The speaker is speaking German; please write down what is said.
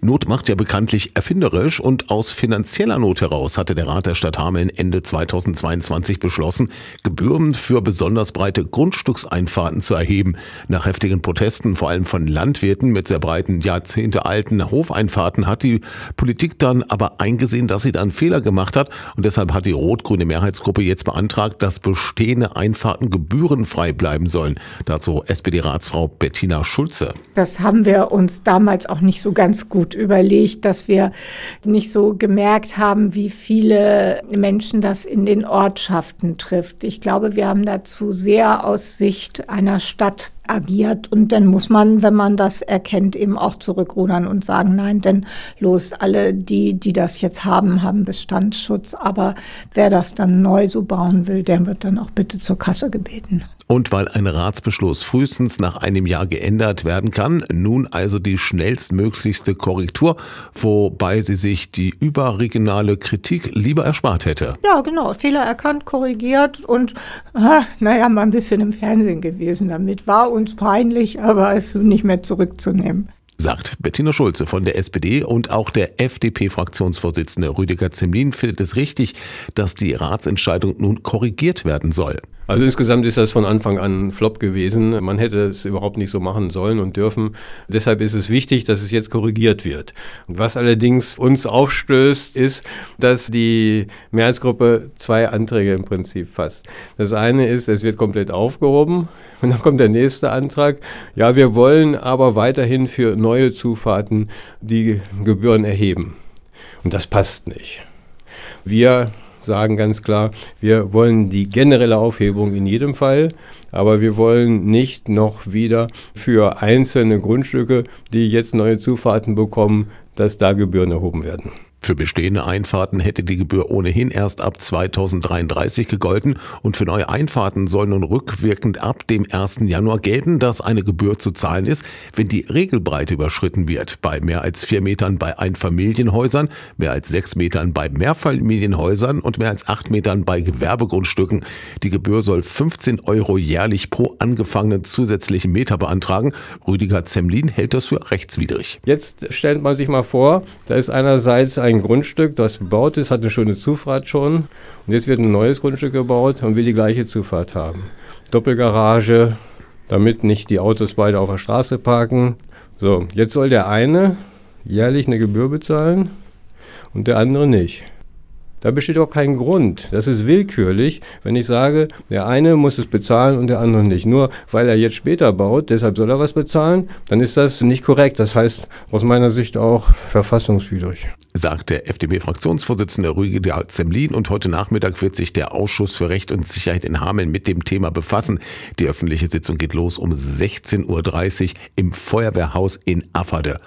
Not macht ja bekanntlich erfinderisch und aus finanzieller Not heraus hatte der Rat der Stadt Hameln Ende 2022 beschlossen, Gebühren für besonders breite Grundstückseinfahrten zu erheben. Nach heftigen Protesten, vor allem von Landwirten mit sehr breiten, jahrzehntealten Hofeinfahrten, hat die Politik dann aber eingesehen, dass sie da einen Fehler gemacht hat und deshalb hat die rot-grüne Mehrheitsgruppe jetzt beantragt, dass bestehende Einfahrten gebührenfrei bleiben sollen. Dazu SPD-Ratsfrau Bettina Schulze. Das haben wir uns damals auch nicht so ganz gut überlegt, dass wir nicht so gemerkt haben, wie viele Menschen das in den Ortschaften trifft. Ich glaube, wir haben dazu sehr aus Sicht einer Stadt agiert und dann muss man, wenn man das erkennt, eben auch zurückrudern und sagen, nein, denn los, alle die, die das jetzt haben, haben Bestandsschutz, aber wer das dann neu so bauen will, der wird dann auch bitte zur Kasse gebeten. Und weil ein Ratsbeschluss frühestens nach einem Jahr geändert werden kann, nun also die schnellstmöglichste Korrektur, wobei sie sich die überregionale Kritik lieber erspart hätte. Ja, genau. Fehler erkannt, korrigiert und ah, naja, mal ein bisschen im Fernsehen gewesen damit. War uns peinlich, aber es nicht mehr zurückzunehmen sagt Bettina Schulze von der SPD und auch der FDP-Fraktionsvorsitzende Rüdiger Zemlin findet es richtig, dass die Ratsentscheidung nun korrigiert werden soll. Also insgesamt ist das von Anfang an Flop gewesen. Man hätte es überhaupt nicht so machen sollen und dürfen. Deshalb ist es wichtig, dass es jetzt korrigiert wird. Was allerdings uns aufstößt, ist, dass die Mehrheitsgruppe zwei Anträge im Prinzip fasst. Das eine ist, es wird komplett aufgehoben. Und dann kommt der nächste Antrag. Ja, wir wollen aber weiterhin für neue Zufahrten die Gebühren erheben. Und das passt nicht. Wir sagen ganz klar, wir wollen die generelle Aufhebung in jedem Fall, aber wir wollen nicht noch wieder für einzelne Grundstücke, die jetzt neue Zufahrten bekommen, dass da Gebühren erhoben werden. Für bestehende Einfahrten hätte die Gebühr ohnehin erst ab 2033 gegolten und für neue Einfahrten soll nun rückwirkend ab dem 1. Januar gelten, dass eine Gebühr zu zahlen ist, wenn die Regelbreite überschritten wird. Bei mehr als vier Metern bei Einfamilienhäusern, mehr als sechs Metern bei Mehrfamilienhäusern und mehr als acht Metern bei Gewerbegrundstücken. Die Gebühr soll 15 Euro jährlich pro angefangenen zusätzlichen Meter beantragen. Rüdiger Zemlin hält das für rechtswidrig. Jetzt stellt man sich mal vor, da ist einerseits ein Grundstück, das bebaut ist, hat eine schöne Zufahrt schon. Und jetzt wird ein neues Grundstück gebaut und will die gleiche Zufahrt haben. Doppelgarage, damit nicht die Autos beide auf der Straße parken. So, jetzt soll der eine jährlich eine Gebühr bezahlen und der andere nicht. Da besteht auch kein Grund. Das ist willkürlich, wenn ich sage, der eine muss es bezahlen und der andere nicht. Nur weil er jetzt später baut, deshalb soll er was bezahlen, dann ist das nicht korrekt. Das heißt aus meiner Sicht auch verfassungswidrig. Sagt der FDP-Fraktionsvorsitzende Rüdiger Zemlin und heute Nachmittag wird sich der Ausschuss für Recht und Sicherheit in Hameln mit dem Thema befassen. Die öffentliche Sitzung geht los um 16.30 Uhr im Feuerwehrhaus in Afferde.